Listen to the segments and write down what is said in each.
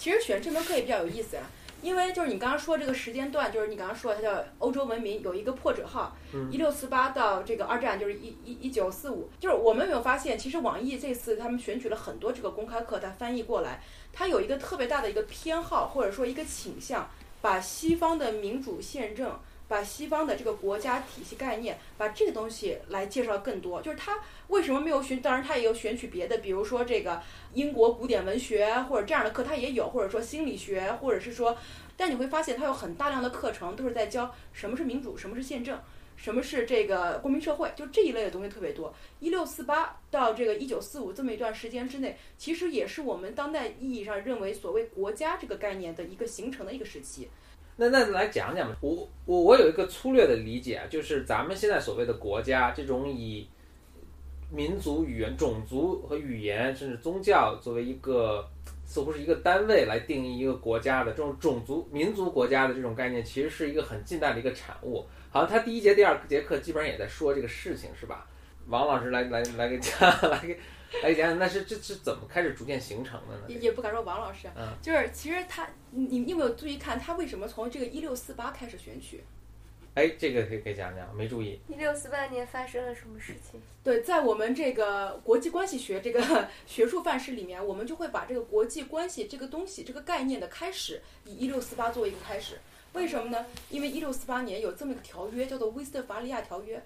其实选这门课也比较有意思呀、因为就是你刚刚说这个时间段，就是你刚刚说它叫欧洲文明有一个破折号，嗯一六四八到这个二战就是一一一九四五，就是我们有没有发现，其实网易这次他们选取了很多这个公开课，它翻译过来，它有一个特别大的一个偏好或者说一个倾向，把西方的民主宪政。把西方的这个国家体系概念，把这个东西来介绍更多。就是它为什么没有选？当然，它也有选取别的，比如说这个英国古典文学或者这样的课，它也有，或者说心理学，或者是说，但你会发现它有很大量的课程都是在教什么是民主，什么是宪政，什么是这个公民社会，就这一类的东西特别多。一六四八到这个一九四五这么一段时间之内，其实也是我们当代意义上认为所谓国家这个概念的一个形成的一个时期。那那来讲讲吧，我我我有一个粗略的理解啊，就是咱们现在所谓的国家，这种以民族、语言、种族和语言，甚至宗教作为一个似乎是一个单位来定义一个国家的这种种族、民族国家的这种概念，其实是一个很近代的一个产物。好像他第一节、第二节课基本上也在说这个事情，是吧？王老师来来来给讲，来给来讲讲，那是这是怎么开始逐渐形成的呢？也也不敢说王老师，啊嗯就是其实他，你你你有没有注意看他为什么从这个一六四八开始选取？哎，这个可以可以讲讲，没注意。一六四八年发生了什么事情？对，在我们这个国际关系学这个 学术范式里面，我们就会把这个国际关系这个东西、这个概念的开始，以一六四八作为一个开始。为什么呢？因为一六四八年有这么一个条约，叫做威斯特伐利亚条约，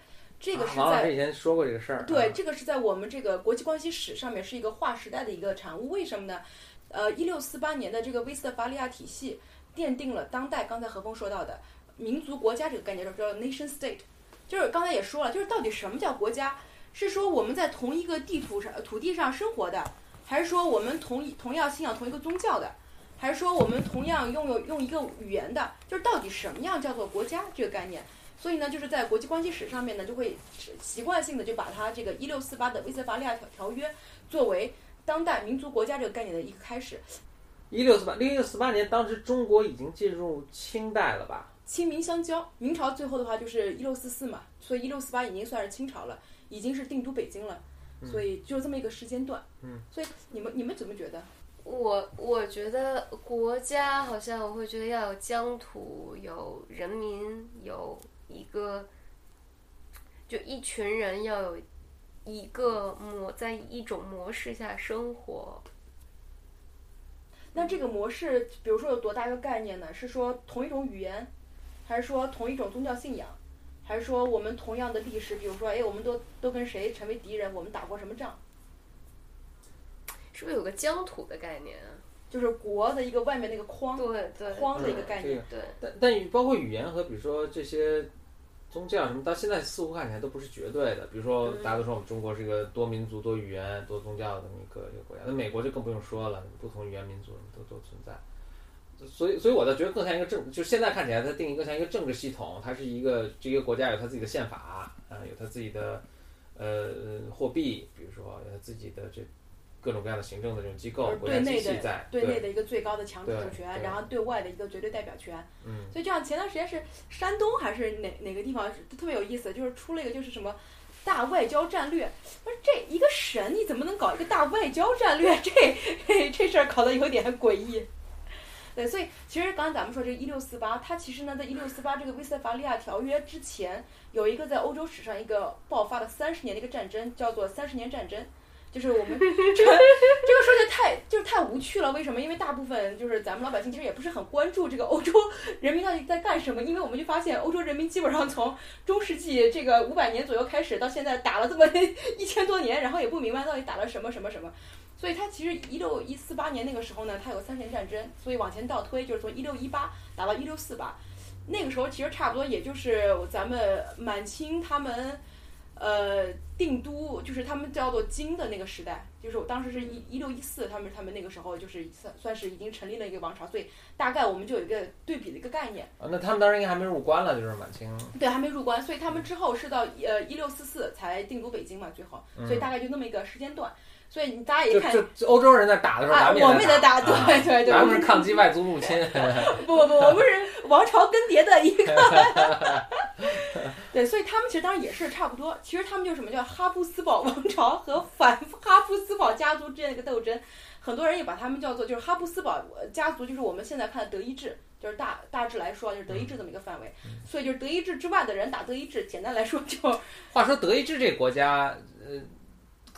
这个是在师以前说过这个事儿。对，啊这个是在我们这个国际关系史上面是一个划时代的一个产物。为什么呢？呃，一六四八年的这个威斯特伐利亚体系奠定了当代刚才何峰说到的民族国家这个概念，叫 nation state。就是刚才也说了，就是到底什么叫国家？是说我们在同一个地图上、呃土地上生活的，还是说我们同一同样信仰同一个宗教的，还是说我们同样拥有用一个语言的？就是到底什么样叫做国家这个概念？所以呢，就是在国际关系史上面呢，就会习惯性的就把它这个一六四八的威斯特伐利亚条条约作为当代民族国家这个概念的一个开始。一六四八，一六四八年，当时中国已经进入清代了吧？清明相交，明朝最后的话就是一六四四嘛，所以一六四八已经算是清朝了，已经是定都北京了，所以就是这么一个时间段。嗯，所以你们你们怎么觉得？我我觉得国家好像我会觉得要有疆土，有人民，有一个，就一群人要有一个模，在一种模式下生活。那这个模式，比如说有多大一个概念呢？是说同一种语言，还是说同一种宗教信仰，还是说我们同样的历史？比如说，哎，我们都都跟谁成为敌人？我们打过什么仗？是不是有个疆土的概念啊？就是国的一个外面那个框对对框的一个概念。对，但但语包括语言和比如说这些宗教什么，到现在似乎看起来都不是绝对的。比如说，大家都说我们中国是一个多民族、多语言、多宗教的这么一个一个国家，那美国就更不用说了，不同语言民族都都存在。所以，所以我倒觉得更像一个政，就现在看起来，它定义更像一个政治系统，它是一个这个国家有它自己的宪法啊、有它自己的呃货币，比如说有它自己的这各种各样的行政的这种机构，国家对内的体系在，对内的一个最高的强制主权，然后对外的一个绝对代表权。嗯，所以这样前段时间是山东还是哪哪个地方特别有意思，就是出了一个就是什么大外交战略。不是这一个省你怎么能搞一个大外交战略？这这事儿搞得有点诡异。对，所以其实刚才咱们说这个一六四八，它其实呢，在一六四八这个威斯特伐利亚条约之前，有一个在欧洲史上一个爆发了三十年的一个战争，叫做三十年战争。就是我们这个这个说的太就是太无趣了，为什么？因为大部分就是咱们老百姓其实也不是很关注这个欧洲人民到底在干什么，因为我们就发现欧洲人民基本上从中世纪这个五百年左右开始到现在打了这么 一千多年，然后也不明白到底打了什么什么什么。所以它其实一六一四八年那个时候呢，它有三十年战争，所以往前倒推就是从一六一八打到一六四八，那个时候其实差不多也就是咱们满清他们。呃，定都就是他们叫做金的那个时代，就是我当时是一一六一四，他们他们那个时候就是算算是已经成立了一个王朝，所以大概我们就有一个对比的一个概念。啊，那他们当时应该还没入关了，就是满清。对，还没入关，所以他们之后是到呃一六四四才定都北京嘛，最后，所以大概就那么一个时间段。所以大家也看就就欧洲人在打的时候，我们也在打，啊对对对，咱们是抗击外族入侵。不不不，我们是王朝更迭的一个，对，所以他们其实当然也是差不多。其实他们就是什么叫哈布斯堡王朝和反哈布斯堡家族之间的一个斗争。很多人也把他们叫做就是哈布斯堡呃家族，就是我们现在看的德意志，就是大大致来说就是德意志这么一个范围。所以就是德意志之外的人打德意志，简单来说就 话说德意志这个国家，呃，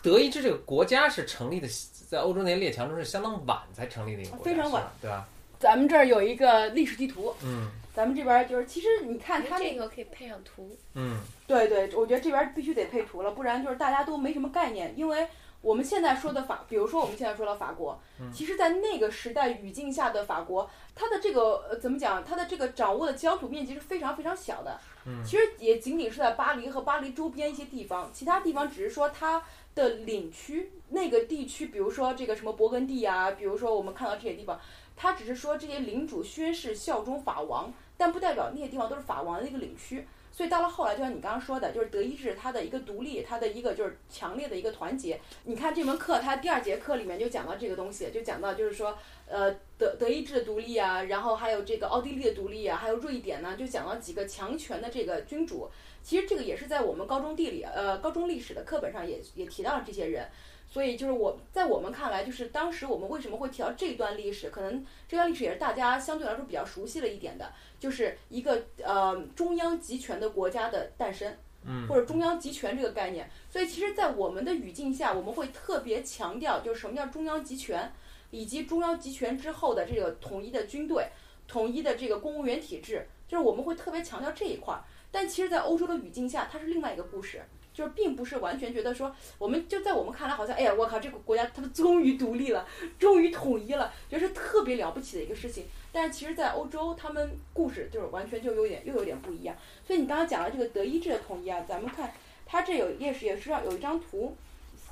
德意志这个国家是成立的，在欧洲那些列强中是相当晚才成立的一个国家，非常晚，对吧？咱们这儿有一个历史地图，嗯咱们这边就是其实你看它那这个可以配上图。嗯对对，我觉得这边必须得配图了，不然就是大家都没什么概念。因为我们现在说的法，比如说我们现在说的法国，其实，在那个时代语境下的法国，它的这个呃怎么讲，它的这个掌握的疆土面积是非常非常小的。嗯其实也仅仅是在巴黎和巴黎周边一些地方，其他地方只是说它的领区那个地区，比如说这个什么勃艮第啊，比如说我们看到这些地方，他只是说这些领主宣誓效忠法王，但不代表那些地方都是法王的一个领区。所以到了后来，就像你刚刚说的，就是德意志它的一个独立，它的一个就是强烈的一个团结。你看这门课，它第二节课里面就讲到这个东西，就讲到就是说，呃，德德意志的独立啊，然后还有这个奥地利的独立啊，还有瑞典呢，就讲到几个强权的这个君主。其实这个也是在我们高中地理呃高中历史的课本上也也提到了这些人。所以就是我在我们看来，就是当时我们为什么会提到这段历史，可能这段历史也是大家相对来说比较熟悉了一点的，就是一个呃中央集权的国家的诞生，嗯或者中央集权这个概念。所以其实，在我们的语境下，我们会特别强调，就是什么叫中央集权，以及中央集权之后的这个统一的军队、统一的这个公务员体制，就是我们会特别强调这一块儿。但其实，在欧洲的语境下，它是另外一个故事。就是并不是完全觉得说，我们就在我们看来好像，哎呀，我靠，这个国家他们终于独立了，终于统一了，觉得是特别了不起的一个事情。但是其实，在欧洲，他们故事就是完全就有点又有点不一样。所以你刚刚讲了这个德意志的统一啊，咱们看它这有也是也是要有一张图，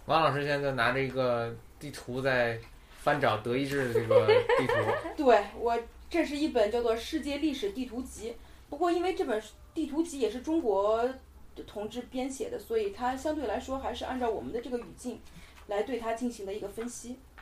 王老师现在拿着一个地图在翻找德意志的这个地图，对我这是一本叫做《世界历史地图集》，不过因为这本地图集也是中国同志编写的，所以它相对来说还是按照我们的这个语境来对它进行的一个分析。